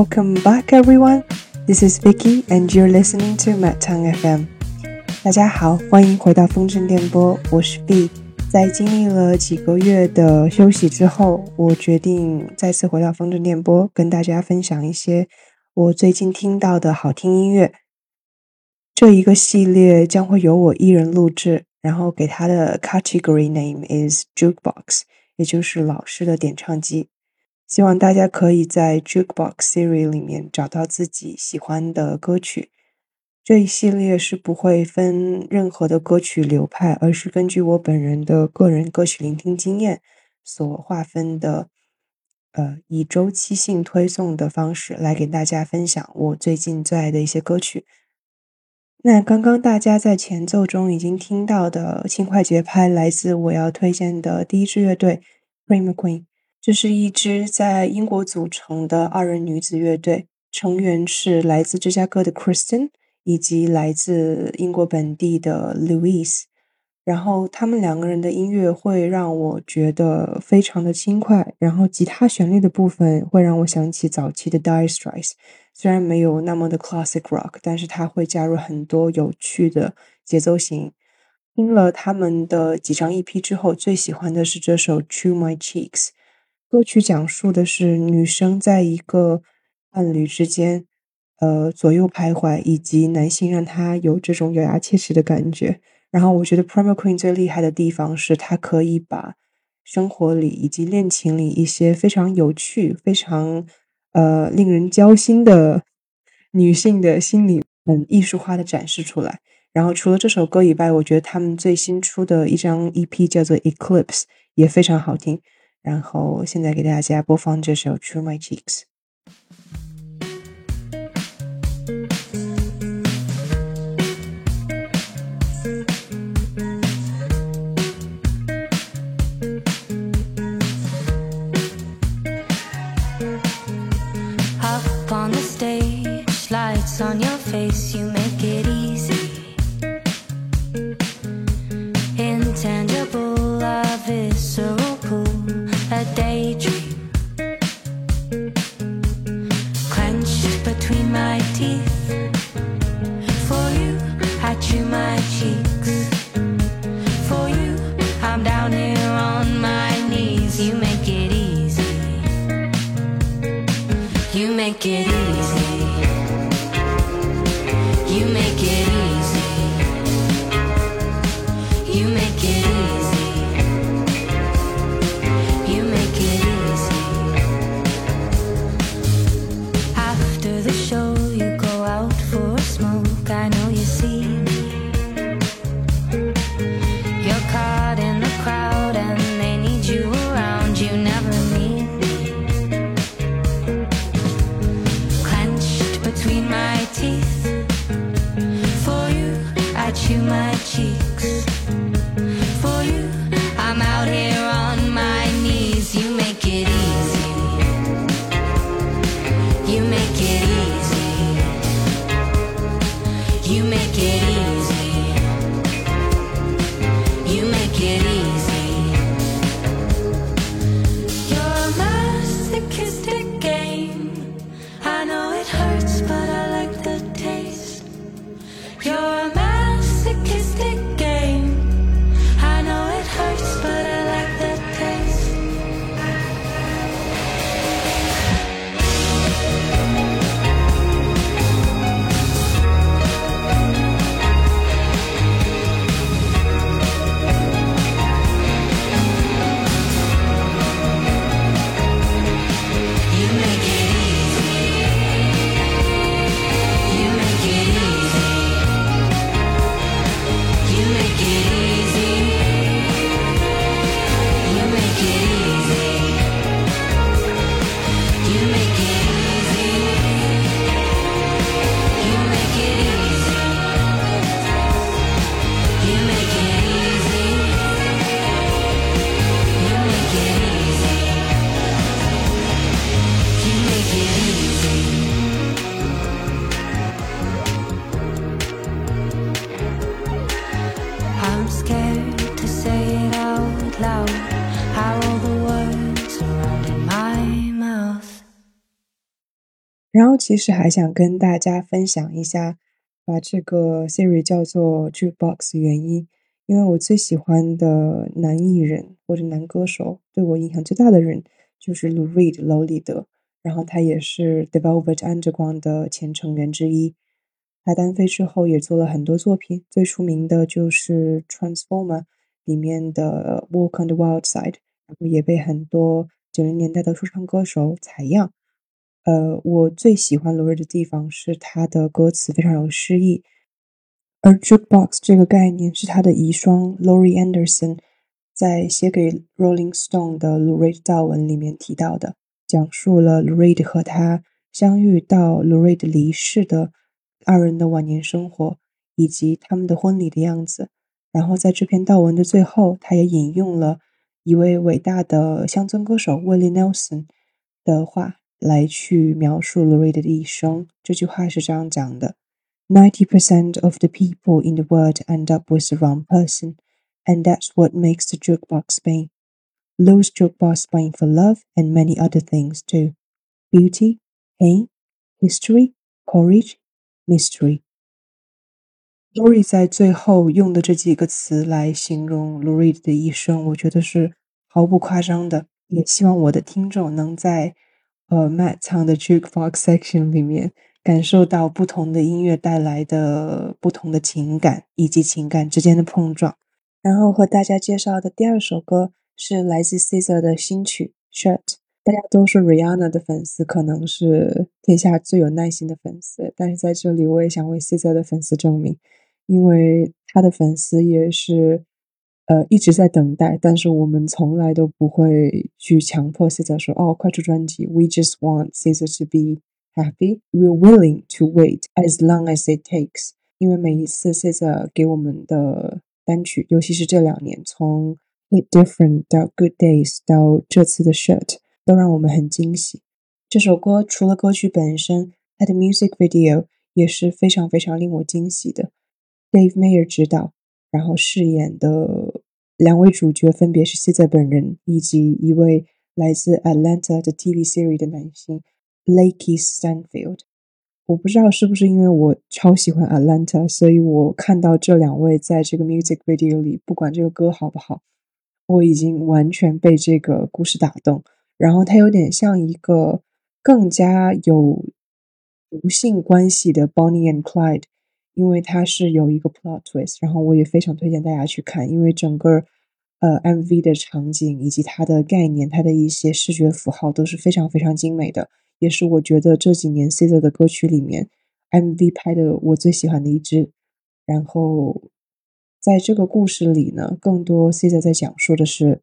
Welcome back, everyone. This is Vicky, and you're listening to Matang FM. 大家好，欢迎回到风筝电波，我是 B。在经历了几个月的休息之后，我决定再次回到风筝电波，跟大家分享一些我最近听到的好听音乐。这一个系列将会由我一人录制，然后给它的 category name is jukebox，也就是老师的点唱机。希望大家可以在 Jukebox Series 里面找到自己喜欢的歌曲。这一系列是不会分任何的歌曲流派，而是根据我本人的个人歌曲聆听经验所划分的，呃，以周期性推送的方式来给大家分享我最近最爱的一些歌曲。那刚刚大家在前奏中已经听到的轻快节拍，来自我要推荐的第一支乐队 Prima Queen。这是一支在英国组成的二人女子乐队，成员是来自芝加哥的 Kristen 以及来自英国本地的 Louise。然后他们两个人的音乐会让我觉得非常的轻快，然后吉他旋律的部分会让我想起早期的 Dire Straits。虽然没有那么的 classic rock，但是它会加入很多有趣的节奏型。听了他们的几张 EP 之后，最喜欢的是这首 Chew My Cheeks。歌曲讲述的是女生在一个伴侣之间，呃，左右徘徊，以及男性让她有这种咬牙切齿的感觉。然后，我觉得 Prima Queen 最厉害的地方是，她可以把生活里以及恋情里一些非常有趣、非常呃令人交心的女性的心理，很艺术化的展示出来。然后，除了这首歌以外，我觉得他们最新出的一张 EP 叫做 Eclipse 也非常好听。然后现在给大家播放这首 true my cheeks 然后其实还想跟大家分享一下，把这个 Siri 叫做 Jukebox 原因，因为我最喜欢的男艺人或者男歌手，对我影响最大的人就是 Lou Reed 娄礼德，然后他也是 The Velvet Underground 的前成员之一。他单飞之后也做了很多作品，最出名的就是《Transformer》里面的《Walk on the Wild Side》，然后也被很多九零年代的说唱歌手采样。呃，我最喜欢 Lord 的地方是他的歌词非常有诗意，而 Jukebox 这个概念是他的遗孀 Laurie Anderson 在写给 Rolling Stone 的 Lou Reed 悼文里面提到的，讲述了 Lou Reed 和他相遇到 Lou Reed 离世的二人的晚年生活，以及他们的婚礼的样子。然后在这篇悼文的最后，他也引用了一位伟大的乡村歌手 Willie Nelson 的话。来去描述 l o r e 的一生。这句话是这样讲的：Ninety percent of the people in the world end up with the wrong person, and that's what makes the jukebox Spain. Those jukebox Spain for love and many other things too. Beauty, pain, history, courage, mystery. Lori 在最后用的这几个词来形容 Lori 的一生，我觉得是毫不夸张的。也希望我的听众能在 呃，Matt 唱的 Jukebox Section 里面，感受到不同的音乐带来的不同的情感，以及情感之间的碰撞。然后和大家介绍的第二首歌是来自 Caesar 的新曲《Shirt》。大家都是 Rihanna 的粉丝，可能是天下最有耐心的粉丝。但是在这里，我也想为 Caesar 的粉丝证明，因为他的粉丝也是。呃，一直在等待，但是我们从来都不会去强迫 Cesar 说：“哦，快出专辑。” We just want Cesar to be happy. We're willing to wait as long as it takes. 因为每一次 Cesar 给我们的单曲，尤其是这两年，从 It Different 到 Good Days 到这次的 Shirt，都让我们很惊喜。这首歌除了歌曲本身，它的 music video 也是非常非常令我惊喜的。Dave Mayer 指导。然后饰演的两位主角分别是 Caesar 本人以及一位来自 Atlanta 的 TV series 的男星 Lakey Stanfield。我不知道是不是因为我超喜欢 Atlanta，所以我看到这两位在这个 music video 里，不管这个歌好不好，我已经完全被这个故事打动。然后它有点像一个更加有无性关系的 Bonnie and Clyde。因为它是有一个 plot twist，然后我也非常推荐大家去看，因为整个呃 MV 的场景以及它的概念，它的一些视觉符号都是非常非常精美的，也是我觉得这几年 Caesar 的歌曲里面 MV 拍的我最喜欢的一支。然后在这个故事里呢，更多 Caesar 在讲述的是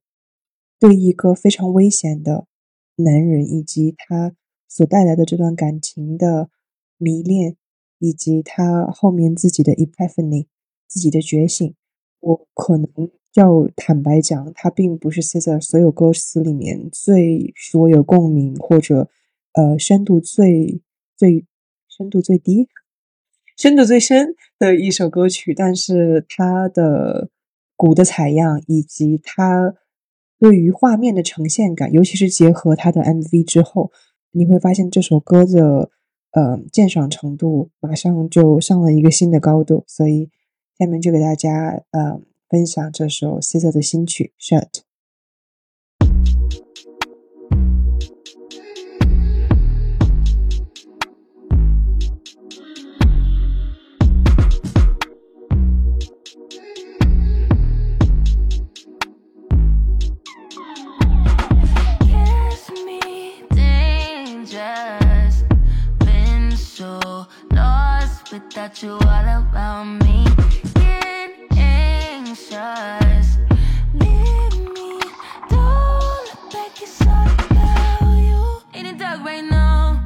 对一个非常危险的男人以及他所带来的这段感情的迷恋。以及他后面自己的 epiphany，自己的觉醒，我可能要坦白讲，他并不是 Cesar 所有歌词里面最使我有共鸣，或者呃深度最最深度最低、深度最深的一首歌曲。但是他的鼓的采样，以及他对于画面的呈现感，尤其是结合他的 MV 之后，你会发现这首歌的。呃，鉴赏程度马上就上了一个新的高度，所以下面就给大家呃分享这首 Caesar 的新曲《Shut Shirt》。without you all around me. Get anxious. Leave me. Don't look back, it's all about you. In the dark right now.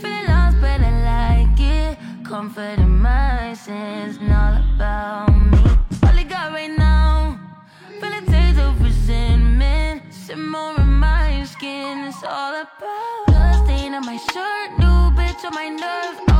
Feeling lost, but I like it. Comfort in my sins, and all about me. All I got right now. Feeling taste of resentment. Simmer in my skin, it's all about. Blood stain on my shirt, new bitch on my nerves.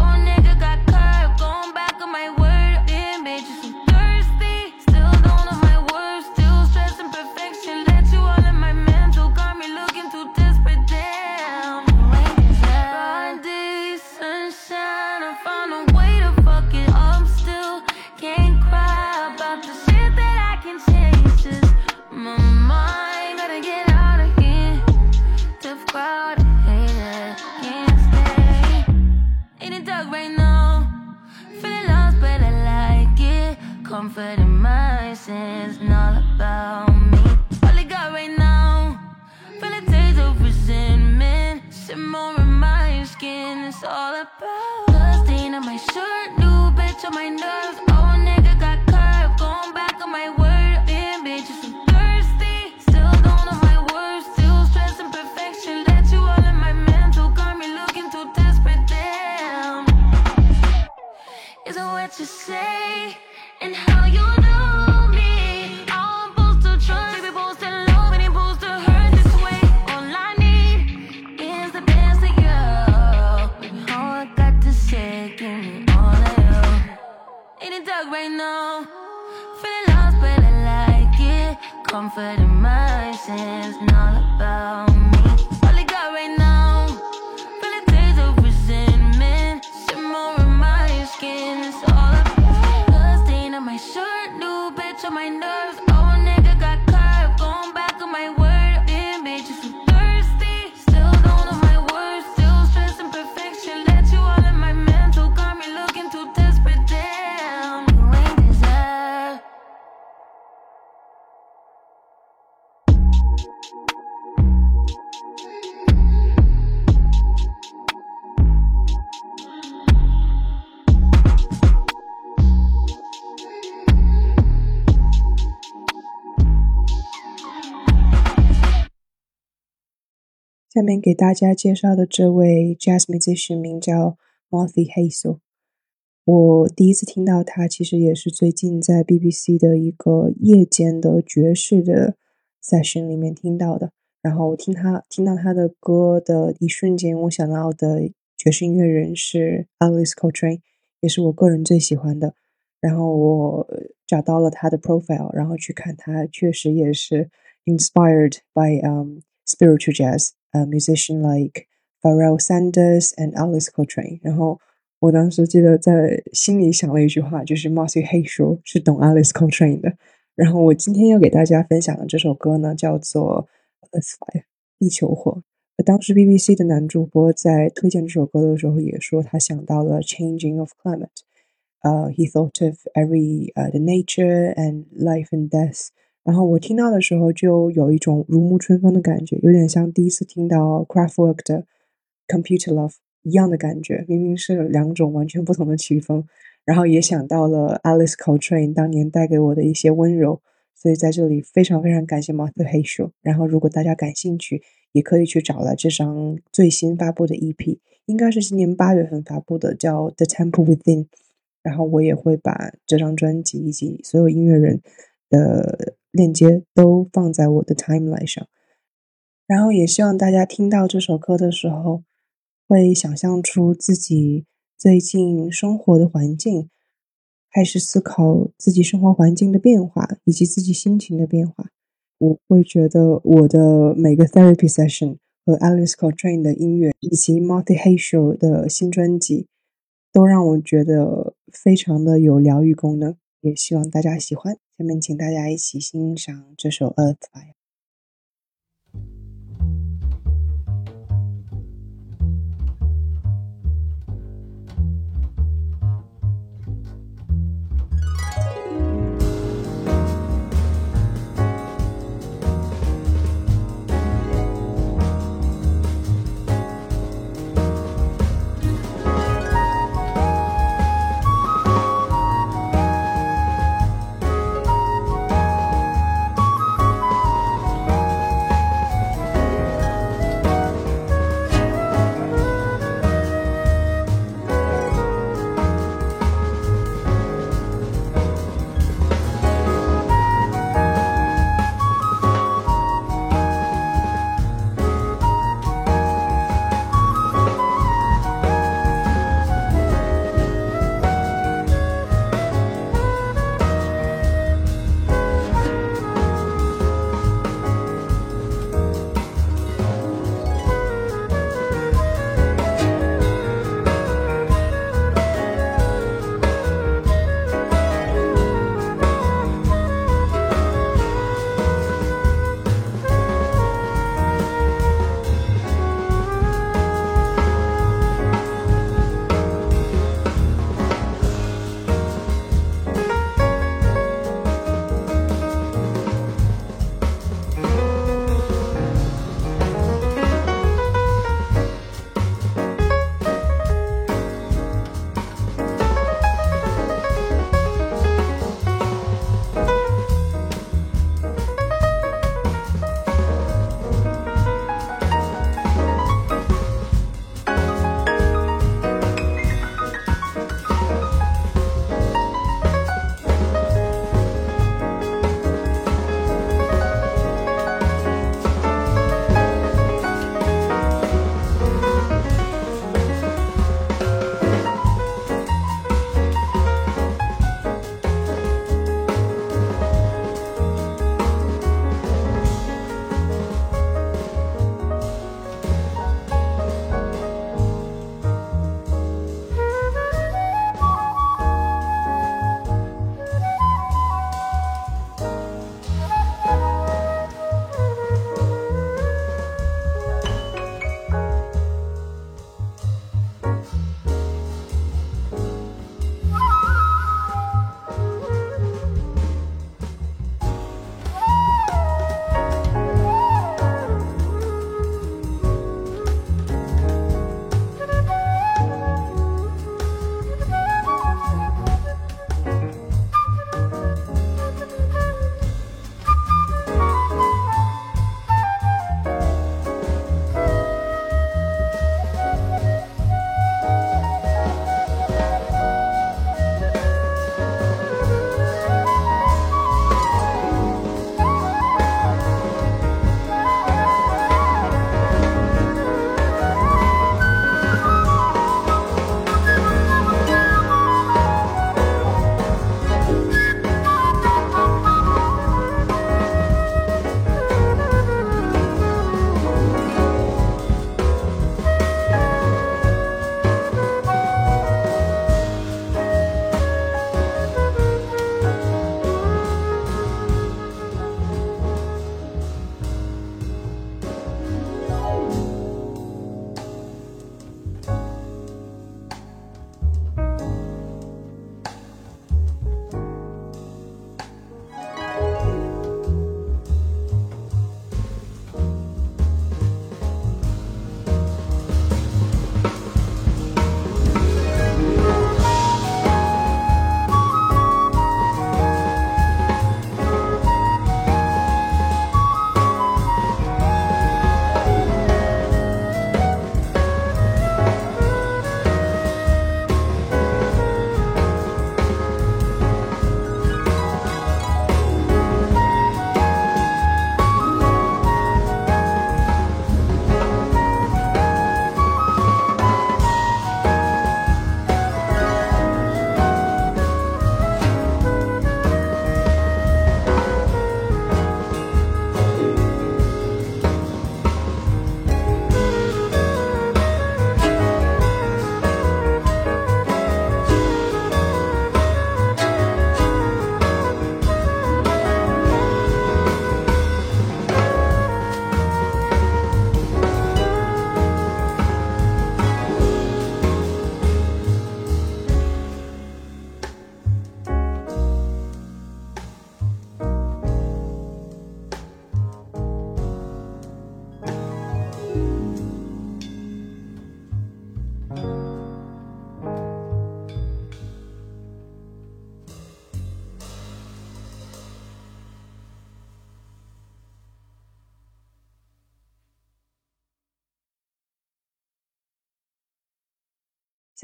下面给大家介绍的这位 jazz musician 名叫 Marthy Hazel。我第一次听到他，其实也是最近在 BBC 的一个夜间的爵士的 session 里面听到的。然后我听他听到他的歌的一瞬间，我想到的爵士音乐人是 Alice Coltrane，也是我个人最喜欢的。然后我找到了他的 profile，然后去看他，确实也是 inspired by um spiritual jazz, a musician like Pharrell Sanders and Alice Coltrane。然后我当时记得在心里想了一句话，就是 Marcy Hay 说是懂 Alice Coltrane 的。然后我今天要给大家分享的这首歌呢，叫做 Earth Fire 地球火。当时 BBC 的男主播在推荐这首歌的时候也说，他想到了 Changing of Climate。呃、uh,，he thought of every 呃、uh, the nature and life and death。 然后我听到的时候就有一种如沐春风的感觉，有点像第一次听到 Craftwork 的 Computer Love 一样的感觉。明明是两种完全不同的曲风，然后也想到了 Alice Coltrane 当年带给我的一些温柔。所以在这里非常非常感谢 Martha Hazel。然后如果大家感兴趣，也可以去找了这张最新发布的 EP，应该是今年八月份发布的，叫 The Temple Within。然后我也会把这张专辑以及所有音乐人的链接都放在我的 timeline 上。然后也希望大家听到这首歌的时候，会想象出自己最近生活的环境，开始思考自己生活环境的变化以及自己心情的变化。我会觉得我的每个 therapy session 和 Alice Coltrane 的音乐以及 Marty Hazel 的新专辑。都让我觉得非常的有疗愈功能，也希望大家喜欢。下面请大家一起欣赏这首《Earth Fire》。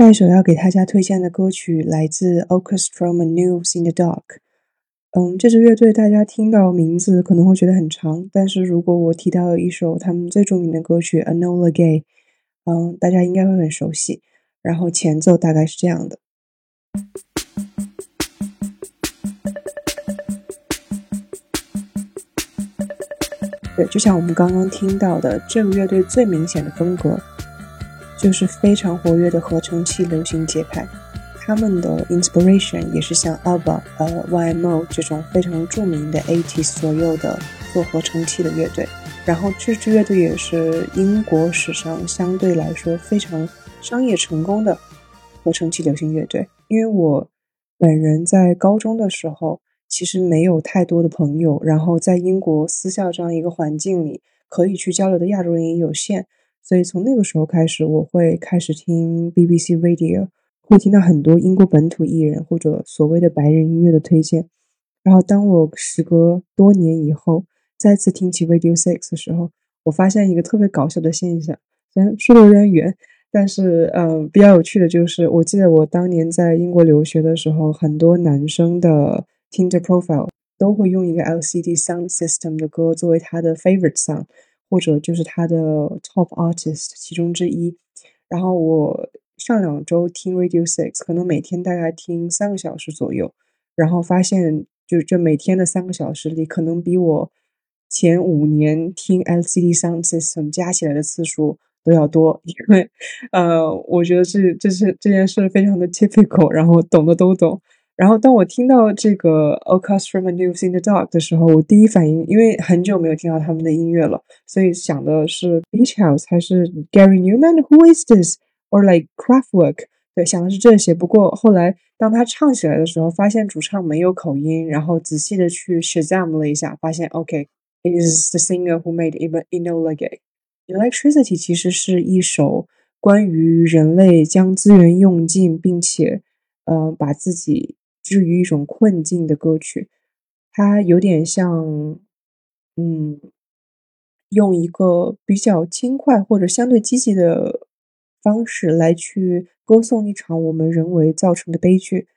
下一首要给大家推荐的歌曲来自 Orchestra m a n e w s in the Dark。嗯，这支乐队大家听到名字可能会觉得很长，但是如果我提到一首他们最著名的歌曲《Anola Gay》，嗯，大家应该会很熟悉。然后前奏大概是这样的。对，就像我们刚刚听到的，这个乐队最明显的风格。就是非常活跃的合成器流行节拍，他们的 inspiration 也是像 ABBA、呃 YMO 这种非常著名的 80s 左右的做合成器的乐队。然后这支乐队也是英国史上相对来说非常商业成功的合成器流行乐队。因为我本人在高中的时候其实没有太多的朋友，然后在英国私校这样一个环境里，可以去交流的亚洲人也有限。所以从那个时候开始，我会开始听 BBC Radio，会听到很多英国本土艺人或者所谓的白人音乐的推荐。然后当我时隔多年以后再次听起 Radio Six 的时候，我发现一个特别搞笑的现象。虽然说的有点远，但是嗯，比较有趣的就是，我记得我当年在英国留学的时候，很多男生的 Tinder profile 都会用一个 LCD Sound System 的歌作为他的 favorite song。或者就是他的 top artist 其中之一。然后我上两周听 Radio Six，可能每天大概听三个小时左右，然后发现就这每天的三个小时里，可能比我前五年听 LCD Sound System 加起来的次数都要多。因为呃，我觉得这这是这件事非常的 typical，然后懂的都懂。然后当我听到这个 Orchestra Manoeuvres in the Dark 的时候，我第一反应，因为很久没有听到他们的音乐了，所以想的是 Beach House 还是 Gary Newman？Who is this？Or like Kraftwerk？对，想的是这些。不过后来当他唱起来的时候，发现主唱没有口音，然后仔细的去 Shazam 了一下，发现 OK，it is the singer who made even Enola Gay。Electricity 其实是一首关于人类将资源用尽，并且呃把自己置于一种困境的歌曲，它有点像，嗯，用一个比较轻快或者相对积极的方式来去歌颂一场我们人为造成的悲剧，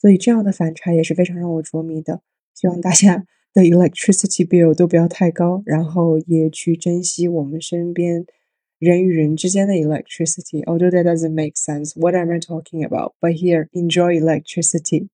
所以这样的反差也是非常让我着迷的。希望大家的 electricity bill 都不要太高，然后也去珍惜我们身边人与人之间的 electricity。Although that doesn't make sense, what am I talking about? But here, enjoy electricity.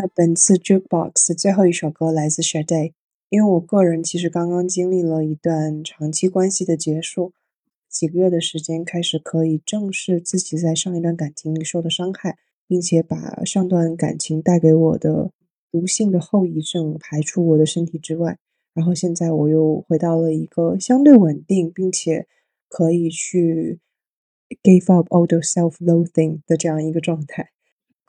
那本次 Jukebox 最后一首歌来自 Shade，因为我个人其实刚刚经历了一段长期关系的结束，几个月的时间开始可以正视自己在上一段感情里受的伤害，并且把上段感情带给我的毒性的后遗症排出我的身体之外。然后现在我又回到了一个相对稳定，并且可以去 give up all the self-loathing 的这样一个状态。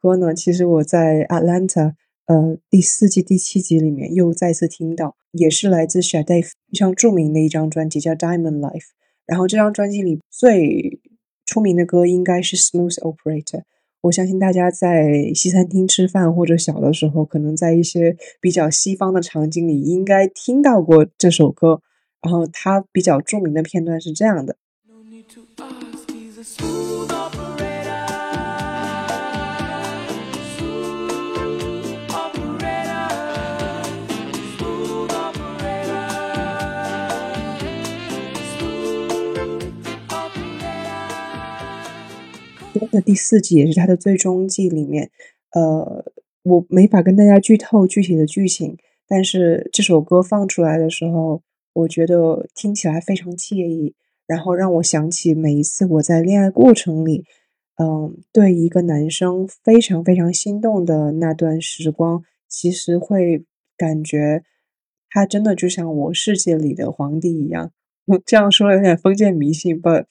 歌呢，其实我在 Atlanta，呃，第四季第七集里面又再次听到，也是来自 s h a d e 非常著名的一张专辑，叫 Diamond Life。然后这张专辑里最出名的歌应该是 Smooth Operator。我相信大家在西餐厅吃饭或者小的时候，可能在一些比较西方的场景里应该听到过这首歌。然后它比较著名的片段是这样的。的第四季也是它的最终季里面，呃，我没法跟大家剧透具体的剧情，但是这首歌放出来的时候，我觉得听起来非常惬意，然后让我想起每一次我在恋爱过程里，嗯，对一个男生非常非常心动的那段时光，其实会感觉他真的就像我世界里的皇帝一样。这样说有点封建迷信，but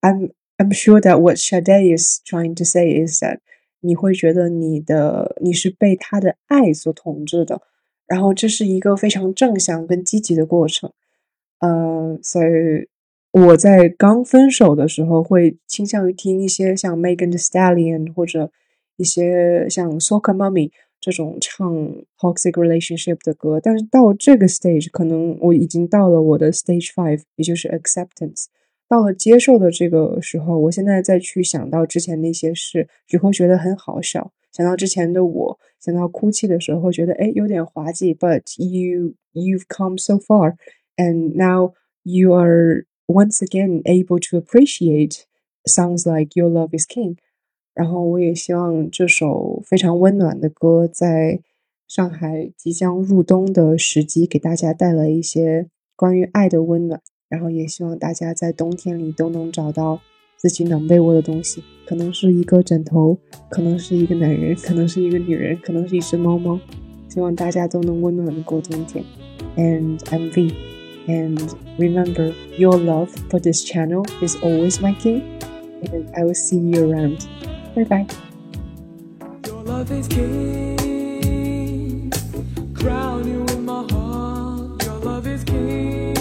I'm I'm sure that what Sade is trying to say is that 你会觉得你的你是被他的爱所统治的，然后这是一个非常正向跟积极的过程。呃，所以我在刚分手的时候会倾向于听一些像 Megan Thee Stallion 或者一些像 Soca Mummy 这种唱 toxic relationship 的歌，但是到这个 stage，可能我已经到了我的 stage five，也就是 acceptance。 到了接受的这个时候，我现在再去想到之前那些事，只会觉得很好笑。想到之前的我，想到哭泣的时候，觉得哎有点滑稽。But you you've come so far, and now you are once again able to appreciate songs like "Your Love Is King." 然后我也希望这首非常温暖的歌，在上海即将入冬的时机，给大家带来一些关于爱的温暖。然后也希望大家在冬天里都能找到自己暖被窝的东西，可能是一个枕头，可能是一个男人，可能是一个女人，可能是一只猫猫。希望大家都能温暖的过冬天。And I'm V. And remember, your love for this channel is always my key. And I will see you around. Bye bye. Your love is king. Crown you in my heart. Your love is king.